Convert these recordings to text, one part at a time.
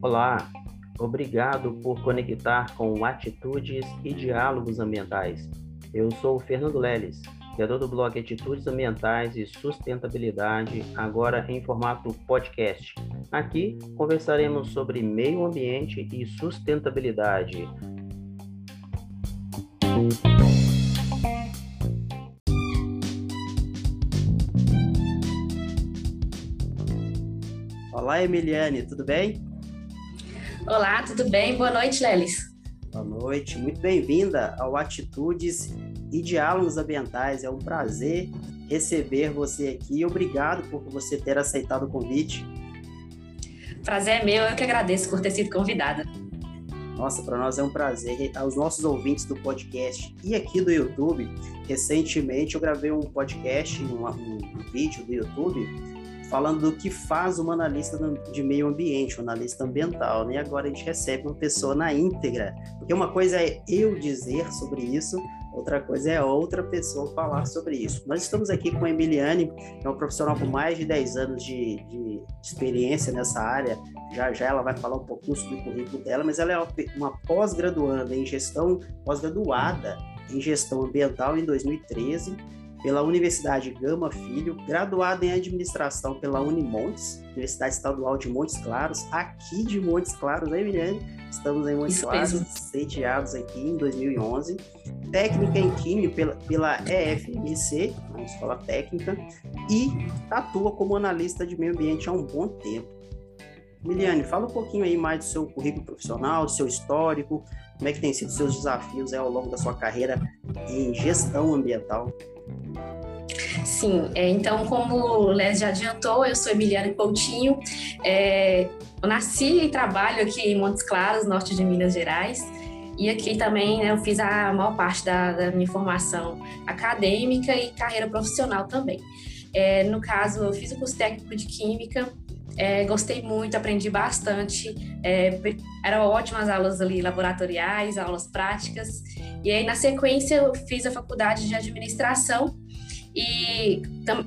Olá, obrigado por conectar com atitudes e diálogos ambientais. Eu sou o Fernando Leles, criador do blog Atitudes Ambientais e Sustentabilidade, agora em formato podcast. Aqui conversaremos sobre meio ambiente e sustentabilidade. Olá, Emiliane, tudo bem? Olá, tudo bem? Boa noite, Lelis. Boa noite, muito bem-vinda ao Atitudes e Diálogos Ambientais. É um prazer receber você aqui. Obrigado por você ter aceitado o convite. Prazer é meu, eu que agradeço por ter sido convidada. Nossa, para nós é um prazer. Aos nossos ouvintes do podcast e aqui do YouTube, recentemente eu gravei um podcast, um, um vídeo do YouTube falando do que faz uma analista de meio ambiente, um analista ambiental, né? E agora a gente recebe uma pessoa na íntegra, porque uma coisa é eu dizer sobre isso, outra coisa é outra pessoa falar sobre isso. Nós estamos aqui com a Emiliane, que é uma profissional com mais de 10 anos de, de experiência nessa área, já já ela vai falar um pouquinho sobre o currículo dela, mas ela é uma pós-graduanda em gestão, pós-graduada em gestão ambiental em 2013 pela Universidade Gama Filho, graduado em administração pela Unimontes, Universidade Estadual de Montes Claros, aqui de Montes Claros, né, Emiliane? Estamos em Montes Isso Claros, mesmo. sediados aqui em 2011. Técnica em Química pela, pela EFMC, uma escola técnica, e atua como analista de meio ambiente há um bom tempo. Emiliane, fala um pouquinho aí mais do seu currículo profissional, do seu histórico, como é que tem sido seus desafios ao longo da sua carreira em gestão ambiental. Sim, é, então, como o Les já adiantou, eu sou Emiliana Coutinho, é, eu nasci e trabalho aqui em Montes Claros, norte de Minas Gerais, e aqui também né, eu fiz a maior parte da, da, minha formação acadêmica e carreira profissional também. É, no caso, eu fiz o curso técnico de Química, é, gostei muito, aprendi bastante. É, eram ótimas aulas ali, laboratoriais, aulas práticas. E aí, na sequência, eu fiz a faculdade de administração e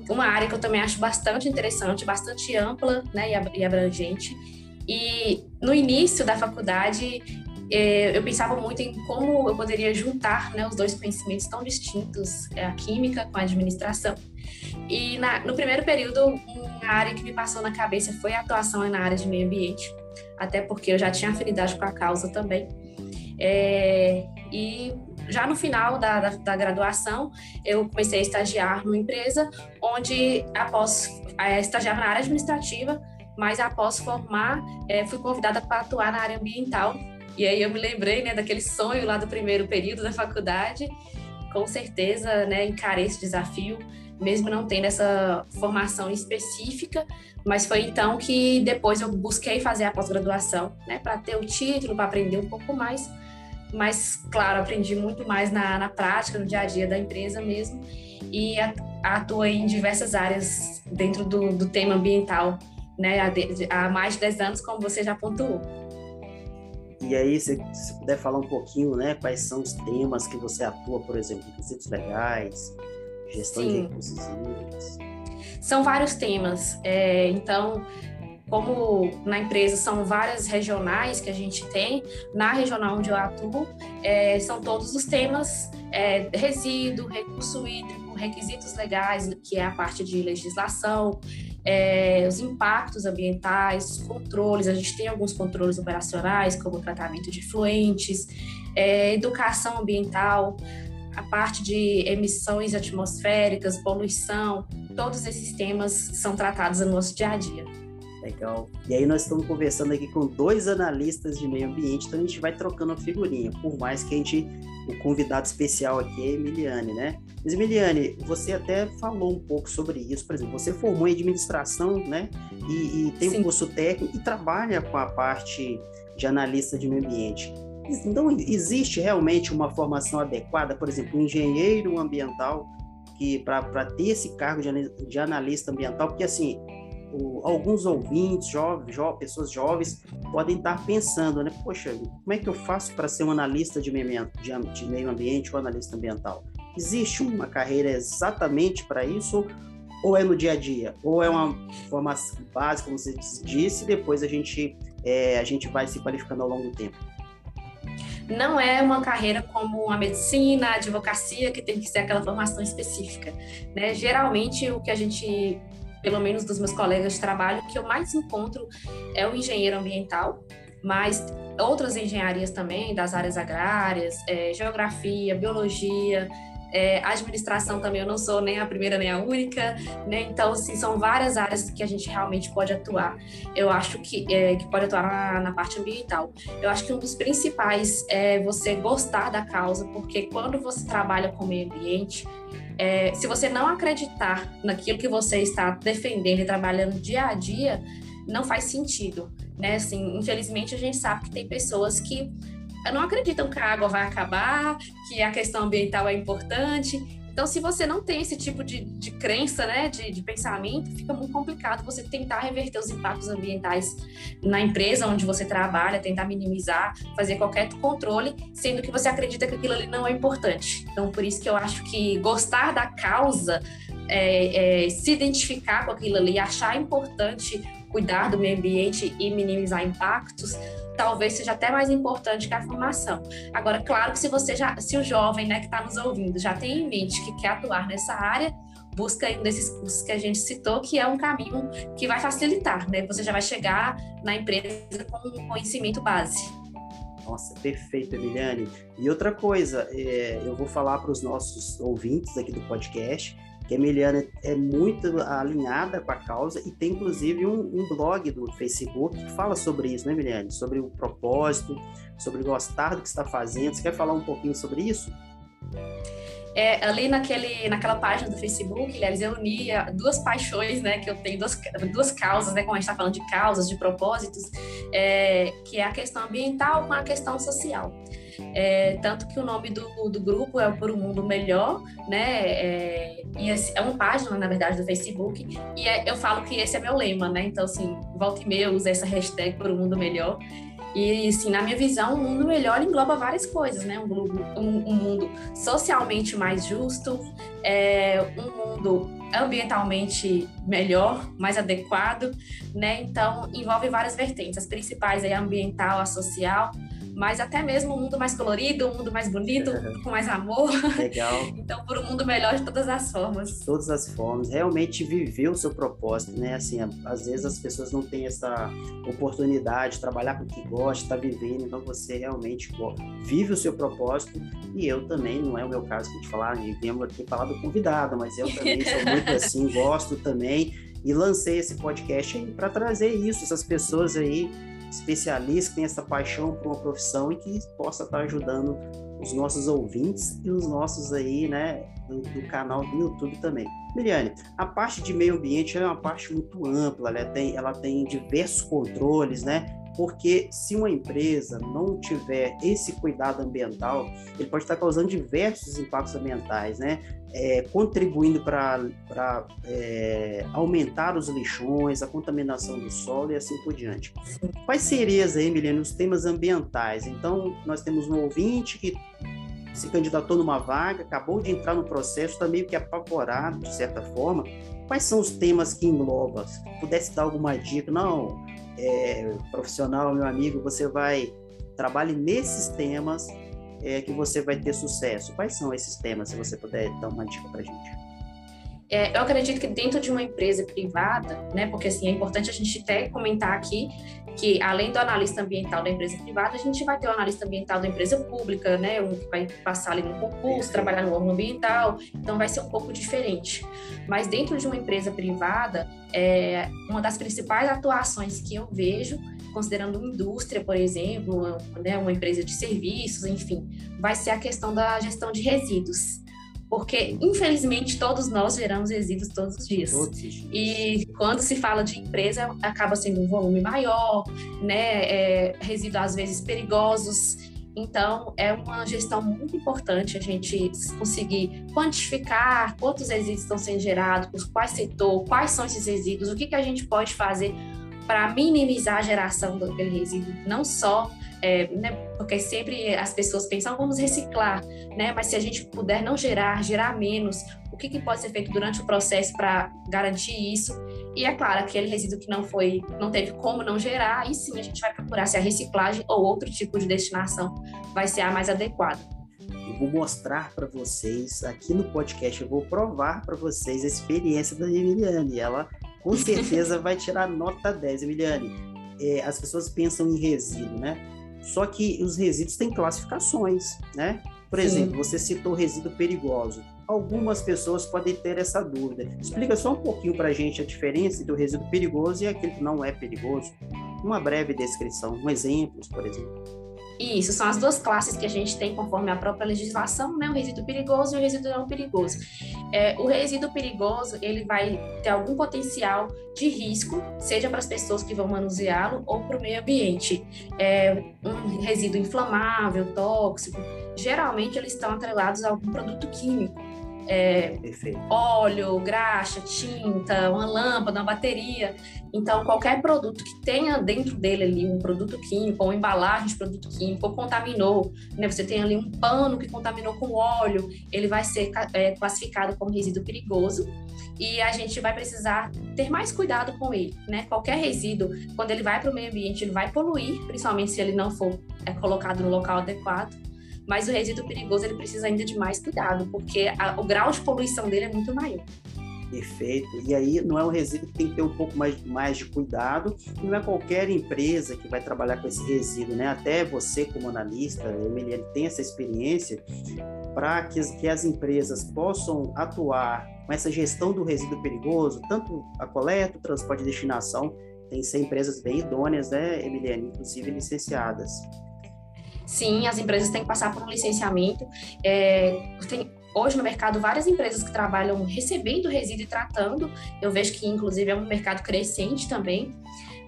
uma área que eu também acho bastante interessante, bastante ampla né, e abrangente. E no início da faculdade, eu pensava muito em como eu poderia juntar né, os dois conhecimentos tão distintos, é, a química com a administração. E na, no primeiro período, uma área que me passou na cabeça foi a atuação na área de meio ambiente, até porque eu já tinha afinidade com a causa também. É, e já no final da, da, da, graduação, eu comecei a estagiar numa empresa onde, após é, estagiar na área administrativa, mas após formar, é, fui convidada para atuar na área ambiental. E aí eu me lembrei né, daquele sonho lá do primeiro período da faculdade. Com certeza, né, encarei esse desafio, mesmo não tendo essa formação específica, mas foi então que depois eu busquei fazer a pós-graduação, né, para ter o título, para aprender um pouco mais mas, claro, aprendi muito mais na, na prática, no dia a dia da empresa mesmo, e atuo em diversas áreas dentro do, do tema ambiental, né, há, de, há mais de 10 anos, como você já pontuou. E aí, se, se puder falar um pouquinho, né, quais são os temas que você atua, por exemplo, requisitos legais, gestão Sim. de recursos hídricos? São vários temas. É, então, como na empresa são várias regionais que a gente tem, na regional onde eu atuo, é, são todos os temas é, resíduo, recurso hídrico, requisitos legais, que é a parte de legislação, é, os impactos ambientais, os controles, a gente tem alguns controles operacionais, como tratamento de fluentes, é, educação ambiental, a parte de emissões atmosféricas, poluição, todos esses temas são tratados no nosso dia a dia. Legal. E aí nós estamos conversando aqui com dois analistas de meio ambiente, então a gente vai trocando a figurinha, por mais que a gente, o convidado especial aqui é Emiliane, né? Mas Emiliane, você até falou um pouco sobre isso, por exemplo, você formou em administração, né? E, e tem Sim. um curso técnico e trabalha com a parte de analista de meio ambiente. Então, existe realmente uma formação adequada, por exemplo, um engenheiro ambiental que para ter esse cargo de, de analista ambiental, porque assim, alguns ouvintes, jovens, jo, pessoas jovens, podem estar pensando, né? Poxa, como é que eu faço para ser um analista de meio, de meio ambiente ou analista ambiental? Existe uma carreira exatamente para isso? ou é no dia a dia, ou é uma formação básica, como você disse, e depois a gente, é, a gente vai se qualificando ao longo do tempo? Não é uma carreira como a medicina, a advocacia, que tem que ser aquela formação específica. Né? Geralmente, o que a gente, pelo menos dos meus colegas de trabalho, que eu mais encontro é o engenheiro ambiental, mas outras engenharias também, das áreas agrárias, é, geografia, biologia, é, administração também eu não sou nem a primeira nem a única, né? Então, assim, são várias áreas que a gente realmente pode atuar. Eu acho que, é, que pode atuar na, na, parte ambiental. Eu acho que um dos principais é você gostar da causa, porque quando você trabalha com o meio ambiente, é, se você não acreditar naquilo que você está defendendo e trabalhando dia a dia, não faz sentido, né? Assim, infelizmente a gente sabe que tem pessoas que não acreditam que a água vai acabar, que a questão ambiental é importante. Então, se você não tem esse tipo de, de crença, né, de, de, pensamento, fica muito complicado você tentar reverter os impactos ambientais na empresa onde você trabalha, tentar minimizar, fazer qualquer controle, sendo que você acredita que aquilo ali não é importante. Então, por isso que eu acho que gostar da causa, é, é, se identificar com aquilo ali, achar importante cuidar do meio ambiente e minimizar impactos, talvez seja até mais importante que a formação. Agora, claro que se você já, se o jovem, né, que está nos ouvindo, já tem em mente que quer atuar nessa área, busca um desses cursos que a gente citou, que é um caminho que vai facilitar, né? Você já vai chegar na empresa com um conhecimento base. Nossa, perfeito, Emiliane. E outra coisa, é, eu vou falar para os nossos ouvintes aqui do podcast que a Emiliana é muito alinhada com a causa e tem inclusive um, um, blog do Facebook que fala sobre isso, né, Emiliane? Sobre o propósito, sobre gostar do que está fazendo. Você quer falar um pouquinho sobre isso? É, ali naquele, naquela página do Facebook, eles eu unia duas paixões, né, que eu tenho, duas, duas causas, né, como a gente está falando de causas, de propósitos, é, que é a questão ambiental com a questão social. É, tanto que o nome do, do grupo é Por um Mundo Melhor, né? É, e é uma página, na verdade, do Facebook. E é, eu falo que esse é meu lema, né? Então, assim, volta e meia eu uso essa hashtag Por um Mundo Melhor. E, assim, na minha visão, um mundo melhor engloba várias coisas, né? Um, um, um mundo socialmente mais justo, é, um mundo ambientalmente melhor, mais adequado, né? Então, envolve várias vertentes. As principais é a ambiental, a social, mas até mesmo um mundo mais colorido, um mundo mais bonito, uhum. com mais amor. Legal. então, por um mundo melhor de todas as formas. De todas as formas. Realmente viver o seu propósito, né? Assim, às vezes as pessoas não têm essa oportunidade de trabalhar com o que gosta, está vivendo, então você realmente vive o seu propósito e eu também, não é o meu caso de falar, viemos aqui falar do convidado, mas eu também sou muito assim, gosto também e lancei esse podcast para trazer isso, essas pessoas aí especialista que tem essa paixão por uma profissão e que possa estar ajudando os nossos ouvintes e os nossos aí, né, do, do canal do YouTube também. Miriane, a parte de meio ambiente é uma parte muito ampla, ela tem, ela tem diversos controles, né? Porque se uma empresa não tiver esse cuidado ambiental, ele pode estar causando diversos impactos ambientais, né? É, contribuindo para é, aumentar os lixões, a contaminação do solo e assim por diante. Quais seriam aí, Milene, os temas ambientais? Então, nós temos um ouvinte que se candidatou numa vaga, acabou de entrar no processo, está meio que apavorado, de certa forma. Quais são os temas que engloba? Se pudesse dar alguma dica, não, é, profissional, meu amigo, você vai trabalhe nesses temas é, que você vai ter sucesso. Quais são esses temas, se você puder dar uma dica para gente? É, eu acredito que dentro de uma empresa privada, né, porque assim é importante a gente até comentar aqui que além do analista ambiental da empresa privada, a gente vai ter o analista ambiental da empresa pública, né, um que vai passar ali no concurso, trabalhar no órgão ambiental, então vai ser um pouco diferente. Mas dentro de uma empresa privada, é, uma das principais atuações que eu vejo, considerando uma indústria, por exemplo, né, uma empresa de serviços, enfim, vai ser a questão da gestão de resíduos porque infelizmente todos nós geramos resíduos todos os dias. E quando se fala de empresa, acaba sendo um volume maior, né? É, resíduos às vezes perigosos. Então, é uma gestão muito importante a gente conseguir quantificar quantos resíduos estão sendo gerados, por quais setor, quais são esses resíduos, o que, que a gente pode fazer para minimizar a geração daquele resíduo, não só é, né, porque sempre as pessoas pensam, vamos reciclar, né? Mas se a gente puder não gerar, gerar menos, o que, que pode ser feito durante o processo para garantir isso? E é claro, aquele resíduo que não foi, não teve como não gerar, aí sim a gente vai procurar se a reciclagem ou outro tipo de destinação vai ser a mais adequada. Eu vou mostrar para vocês aqui no podcast, eu vou provar para vocês a experiência da Emiliane. Ela com certeza vai tirar nota 10. Emiliane, é, as pessoas pensam em resíduo, né? Só que os resíduos têm classificações, né? Por Sim. exemplo, você citou resíduo perigoso. Algumas pessoas podem ter essa dúvida. Explica só um pouquinho para a gente a diferença entre o resíduo perigoso e aquele que não é perigoso. Uma breve descrição, um exemplo, por exemplo. Isso, são as duas classes que a gente tem conforme a própria legislação, né? O resíduo perigoso e o resíduo não perigoso. É, o resíduo perigoso, ele vai ter algum potencial de risco, seja para as pessoas que vão manuseá-lo ou para o meio ambiente. É, um resíduo inflamável, tóxico, geralmente eles estão atrelados a algum produto químico é, óleo, graxa, tinta, uma lâmpada, uma bateria. Então, qualquer produto que tenha dentro dele ali um produto químico, ou embalagem de produto químico, ou contaminou, né? Você tem ali um pano que contaminou com óleo, ele vai ser é, classificado como resíduo perigoso e a gente vai precisar ter mais cuidado com ele, né? Qualquer resíduo, quando ele vai para o meio ambiente, ele vai poluir, principalmente se ele não for é, colocado no local adequado mas o resíduo perigoso ele precisa ainda de mais cuidado, porque a, o grau de poluição dele é muito maior. Perfeito. E aí não é um resíduo que tem que ter um pouco mais, mais de cuidado. Não é qualquer empresa que vai trabalhar com esse resíduo, né? Até você como analista, Emiliano, tem essa experiência para que, que as empresas possam atuar com essa gestão do resíduo perigoso, tanto a coleta, o transporte e destinação, tem que ser empresas bem idôneas, né, Emiliane, inclusive licenciadas. Sim, as empresas têm que passar por um licenciamento. É, tem, hoje no mercado várias empresas que trabalham recebendo resíduo e tratando. Eu vejo que inclusive é um mercado crescente também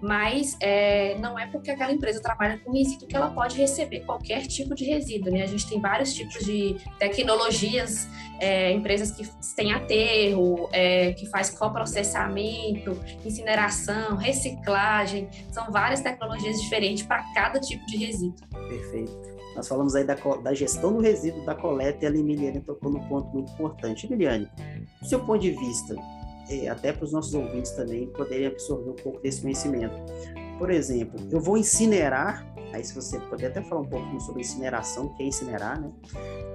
mas é, não é porque aquela empresa trabalha com resíduo que ela pode receber qualquer tipo de resíduo, né? A gente tem vários tipos de tecnologias, é, empresas que têm aterro, é, que faz coprocessamento, incineração, reciclagem, são várias tecnologias diferentes para cada tipo de resíduo. Perfeito. Nós falamos aí da, da, gestão do resíduo, da coleta, e a Emiliane tocou num ponto muito importante. Emiliane, do seu ponto de vista, até para os nossos ouvintes também poderem absorver um pouco desse conhecimento. Por exemplo, eu vou incinerar, aí se você puder até falar um pouquinho sobre incineração, que é incinerar, né?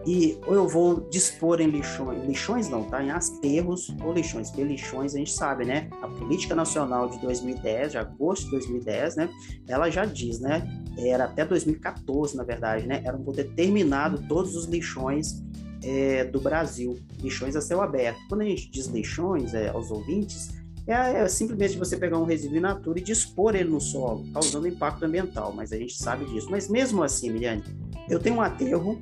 E ou eu vou dispor em lixões, lixões não, tá? Em aterros ou lixões, porque lixões a gente sabe, né? A Política Nacional de 2010, de agosto de 2010, né? Ela já diz, né? Era até 2014, na verdade, né? Eram determinado todos os lixões é, do Brasil, lixões a céu aberto. Quando a gente diz lixões é, aos ouvintes, é, é, simplesmente você pegar um resíduo in natura e dispor ele no solo, causando impacto ambiental, mas a gente sabe disso. Mas mesmo assim, Miliane, eu tenho um aterro,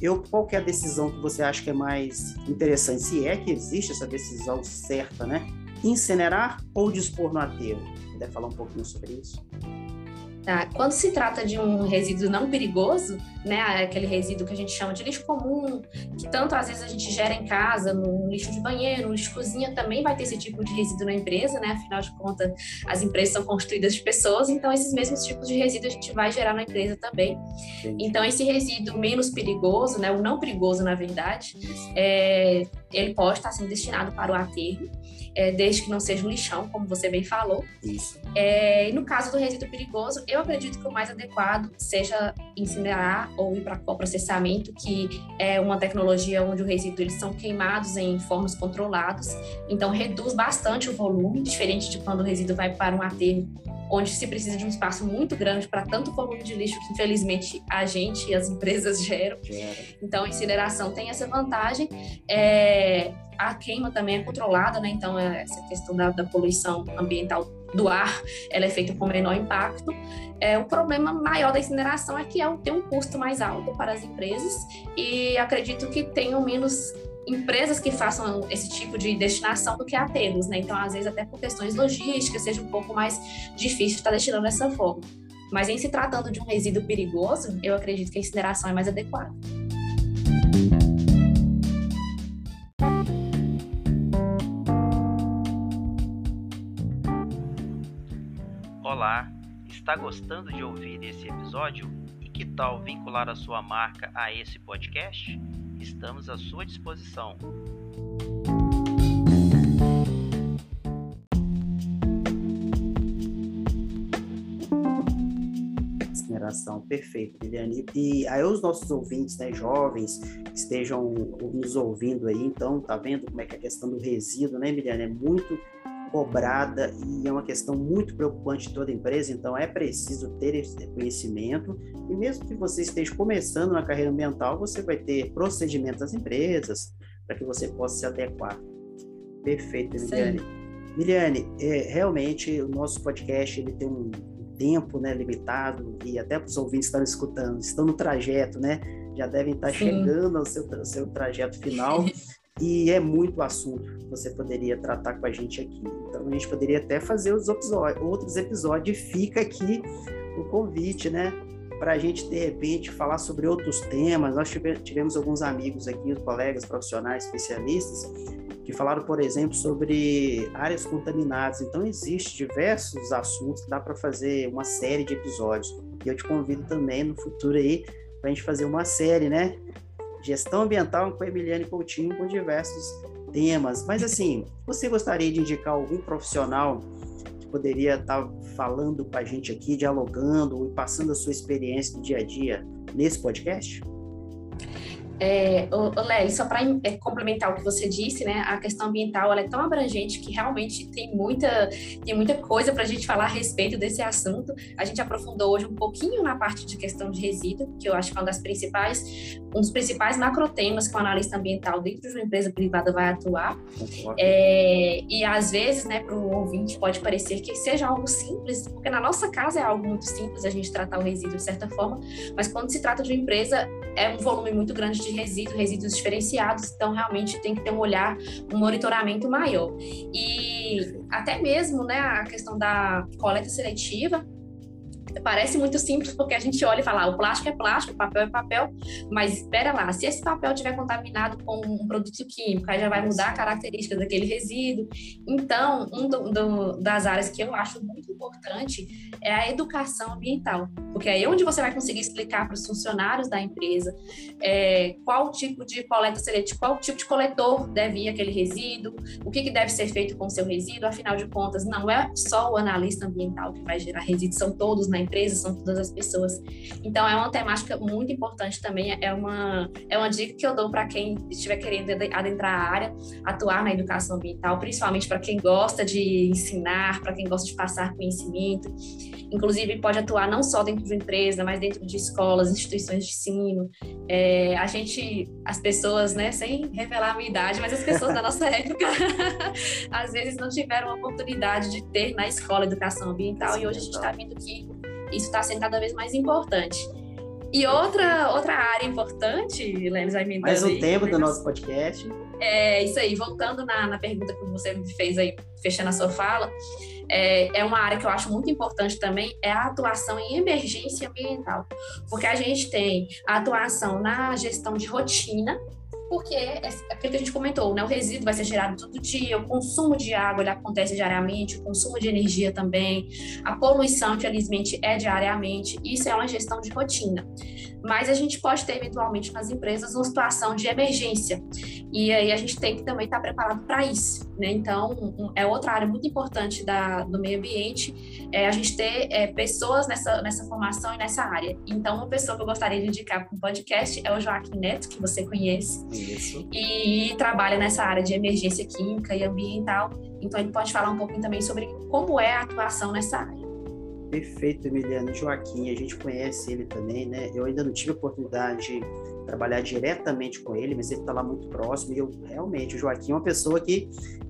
eu, qual é a decisão que você acha que é mais interessante? Se é que existe essa decisão certa, né? Incinerar ou dispor no aterro? Puder falar um pouquinho sobre isso? Tá? Quando se trata de um resíduo não perigoso, né, aquele resíduo que a gente chama de lixo comum, que tanto às vezes a gente gera em casa, no lixo de banheiro, no lixo de cozinha, também vai ter esse tipo de resíduo na empresa, né? Afinal de contas, as empresas são constituídas de pessoas, então esses mesmos tipos de resíduo a gente vai gerar na empresa também. Então esse resíduo menos perigoso, né, o não perigoso na verdade, é, ele pode estar sendo destinado para o aterro é, desde que não seja um lixão, como você bem falou. Isso. É, e no caso do resíduo perigoso, eu acredito que o mais adequado seja incinerar ou ir para processamento, que é uma tecnologia onde o resíduo eles são queimados em fornos controlados, então reduz bastante o volume, diferente de quando o resíduo vai para um aterro onde se precisa de um espaço muito grande para tanto volume de lixo que, infelizmente, a gente e as empresas geram. Então, a incineração tem essa vantagem. É, a queima também é controlada, né? Então, é, essa questão da, da poluição ambiental do ar, ela é feita com menor impacto. É, o problema maior da incineração é que ela tem um custo mais alto para as empresas e acredito que tenham menos empresas que façam esse tipo de destinação do que aterros, né? Então, às vezes, até por questões logísticas, seja um pouco mais difícil estar destinando dessa forma. Mas em se tratando de um resíduo perigoso, eu acredito que a incineração é mais adequada. Olá, está gostando de ouvir esse episódio? Que tal vincular a sua marca a esse podcast? Estamos à sua disposição. Mineração, perfeito, Liliane. E aí os nossos ouvintes, né, jovens, estejam nos ouvindo aí, então, tá vendo como é que é a questão do resíduo, né, Liliane, é muito cobrada e é uma questão muito preocupante de toda empresa, então é preciso ter esse conhecimento e mesmo que você esteja começando na carreira ambiental, você vai ter procedimentos das empresas para que você possa se adequar. Perfeito, Miliane. Miliane, é, realmente o nosso podcast ele tem um tempo né, limitado e até para os ouvintes que estão escutando, estão no trajeto, né? Já devem estar Sim. chegando ao seu, ao seu trajeto final e é muito assunto que você poderia tratar com a gente aqui. Então a gente poderia até fazer os outros episódios. Fica aqui o convite, né? Para a gente de repente falar sobre outros temas. Nós tivemos alguns amigos aqui, colegas profissionais, especialistas, que falaram, por exemplo, sobre áreas contaminadas. Então existem diversos assuntos que dá para fazer uma série de episódios. E eu te convido também no futuro aí para a gente fazer uma série, né? Gestão ambiental com Emiliane Coutinho com diversos temas. Mas assim, você gostaria de indicar algum profissional que poderia estar falando com a gente aqui, dialogando e passando a sua experiência do dia a dia nesse podcast? É, Léo, só para é, complementar o que você disse, né, a questão ambiental é tão abrangente que realmente tem muita, tem muita coisa para a gente falar a respeito desse assunto. A gente aprofundou hoje um pouquinho na parte de questão de resíduo, que eu acho que é uma das principais, um dos principais macrotemas que o analista ambiental dentro de uma empresa privada vai atuar. É, e às vezes, né, para o ouvinte pode parecer que seja algo simples, porque na nossa casa é algo muito simples a gente tratar o resíduo de certa forma, mas quando se trata de uma empresa é um volume muito grande de resíduos, resíduos diferenciados, então realmente tem que ter um olhar, um monitoramento maior. E até mesmo né, a questão da coleta seletiva, parece muito simples porque a gente olha e fala, ah, o plástico é plástico, o papel é papel, mas espera lá, se esse papel estiver contaminado com um produto químico, aí já vai mudar a característica daquele resíduo. Então, um do, das áreas que eu acho muito importante é a educação ambiental, porque é aí onde você vai conseguir explicar para os funcionários da empresa é, qual tipo de coleta seletiva, qual tipo de coletor deve ir aquele resíduo, o que, que deve ser feito com o seu resíduo, afinal de contas, não é só o analista ambiental que vai gerar resíduos, são todos na empresa, são todas as pessoas. Então, é uma temática muito importante também, é uma, é uma dica que eu dou para quem estiver querendo adentrar a área, atuar na educação ambiental, principalmente para quem gosta de ensinar, para quem gosta de passar conhecimento. Inclusive, pode atuar não só dentro de uma empresa, mas dentro de escolas, instituições de ensino. É, a gente, as pessoas, né, sem revelar a minha idade, mas as pessoas da nossa época, às vezes não tiveram a oportunidade de ter na escola educação ambiental, e hoje a gente está vendo que isso está sendo cada vez mais importante. E outra, outra área importante, Lênis vai me Mais um tempo do nosso podcast. É isso aí, voltando na, na pergunta que você me fez aí, fechando a sua fala, é, é uma área que eu acho muito importante também, é a atuação em emergência ambiental. Porque a gente tem a atuação na gestão de rotina, porque é, é aquilo que a gente comentou, né? O resíduo vai ser gerado todo dia, o consumo de água acontece diariamente, o consumo de energia também, a poluição, infelizmente, é diariamente, isso é uma gestão de rotina mas a gente pode ter eventualmente nas empresas uma situação de emergência e aí a gente tem que também estar preparado para isso, né? Então é outra área muito importante da, do meio ambiente é a gente ter é, pessoas nessa, nessa formação e nessa área. Então uma pessoa que eu gostaria de indicar para um podcast é o Joaquim Neto que você conhece isso. e trabalha nessa área de emergência química e ambiental. Então ele pode falar um pouquinho também sobre como é a atuação nessa área. Perfeito, Emiliano. Joaquim, a gente conhece ele também, né? Eu ainda não tive a oportunidade de trabalhar diretamente com ele, mas ele está lá muito próximo. E eu realmente, o Joaquim é uma pessoa que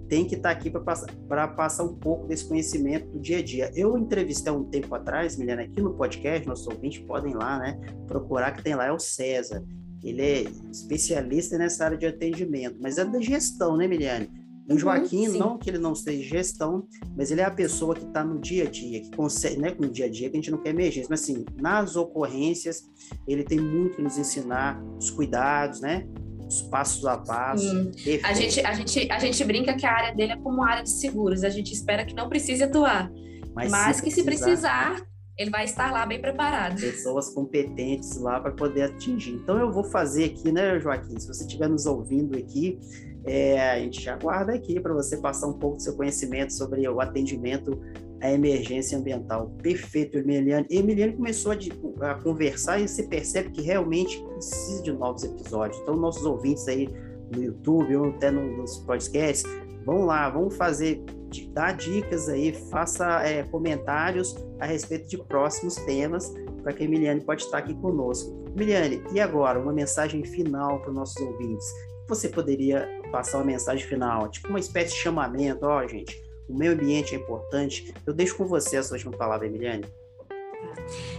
tem que estar tá aqui para passar, passar um pouco desse conhecimento do dia a dia. Eu entrevistei um tempo atrás, Emiliano, aqui no podcast, nossos ouvintes podem lá, né? Procurar que tem lá, é o César. Ele é especialista nessa área de atendimento, mas é da gestão, né, Emiliane? O uhum, Joaquim, uhum, não que ele não seja gestão, mas ele é a pessoa que está no dia a dia, que consegue, né, no dia a dia que a gente não quer emergência, mas assim, nas ocorrências, ele tem muito que nos ensinar os cuidados, né? Os passos a passo. A gente, a, gente, a gente brinca que a área dele é como área de seguros, a gente espera que não precise atuar, mas, mas se que precisar, se precisar, ele vai estar lá bem preparado. Pessoas competentes lá para poder atingir. Então eu vou fazer aqui, né, Joaquim? Se você estiver nos ouvindo aqui, é, a gente aguarda aqui para você passar um pouco do seu conhecimento sobre o atendimento à emergência ambiental. Perfeito, Emiliane. Emiliane começou a, a conversar e você percebe que realmente precisa de novos episódios. Então, nossos ouvintes aí no YouTube ou até nos podcasts, vão lá, vamos fazer, dar dicas aí, faça é, comentários a respeito de próximos temas para que a Emiliane pode estar aqui conosco. Emiliane, e agora, uma mensagem final para os nossos ouvintes? Você poderia passar uma mensagem final, tipo uma espécie de chamamento, ó, oh, gente, o meio ambiente é importante. Eu deixo com você a sua última palavra, Emiliane.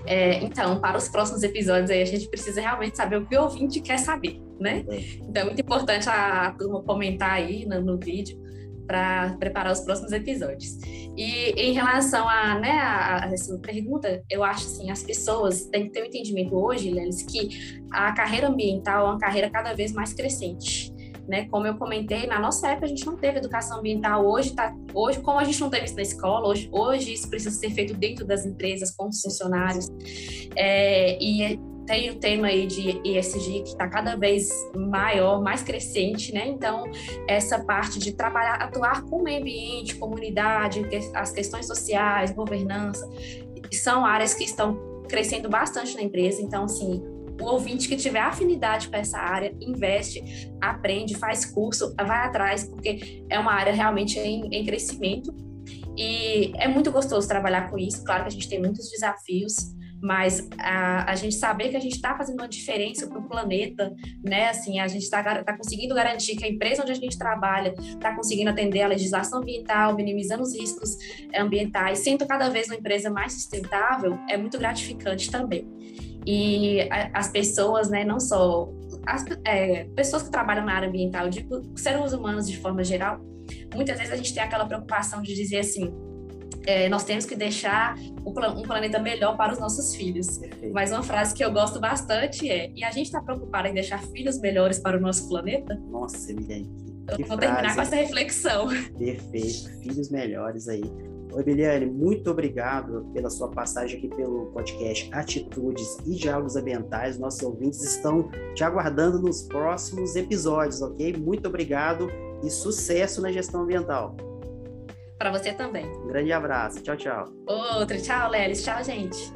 É, então, para os próximos episódios aí, a gente precisa realmente saber o que o ouvinte quer saber, né? É. Então, é muito importante a, a turma comentar aí no, no vídeo para preparar os próximos episódios. E em relação a, né, a, a essa pergunta, eu acho assim, as pessoas têm que ter um entendimento hoje, Lelis, que a carreira ambiental é uma carreira cada vez mais crescente né? Como eu comentei, na nossa época a gente não teve educação ambiental. Hoje, tá, hoje como a gente não teve isso na escola, hoje, hoje isso precisa ser feito dentro das empresas, com os funcionários. É, e tem o tema aí de ESG que está cada vez maior, mais crescente, né? Então, essa parte de trabalhar, atuar com o meio ambiente, comunidade, as questões sociais, governança, são áreas que estão crescendo bastante na empresa. Então, assim, o ouvinte que tiver afinidade com essa área, investe, aprende, faz curso, vai atrás, porque é uma área realmente em, em crescimento. E é muito gostoso trabalhar com isso. Claro que a gente tem muitos desafios, mas a, a gente saber que a gente está fazendo uma diferença para o planeta, né? Assim, a gente está tá conseguindo garantir que a empresa onde a gente trabalha está conseguindo atender a legislação ambiental, minimizando os riscos ambientais, sendo cada vez uma empresa mais sustentável, é muito gratificante também. E as pessoas, né, não só as é, pessoas que trabalham na área ambiental, digo, seres humanos de forma geral, muitas vezes a gente tem aquela preocupação de dizer assim, é, nós temos que deixar um planeta melhor para os nossos filhos. Mas uma frase que eu gosto bastante é: e a gente está preocupado em deixar filhos melhores para o nosso planeta? Nossa, Emiliane. Eu vou frase. terminar com essa reflexão. Perfeito, filhos melhores aí. Emiliane, muito obrigado pela sua passagem aqui pelo podcast Atitudes e Diálogos Ambientais. Nossos ouvintes estão te aguardando nos próximos episódios, ok? Muito obrigado e sucesso na gestão ambiental. Para você também. Um grande abraço. Tchau, tchau. Outro. Tchau, Lelis. Tchau, gente.